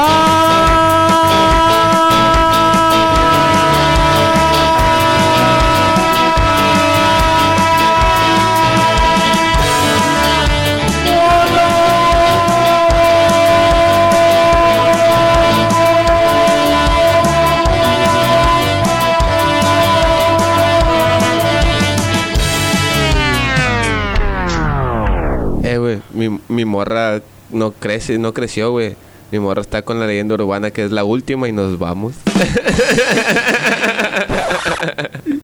Eh, mi, mi morra no crece, no creció, güey. Mi morra está con la leyenda urbana que es la última y nos vamos. <laughs>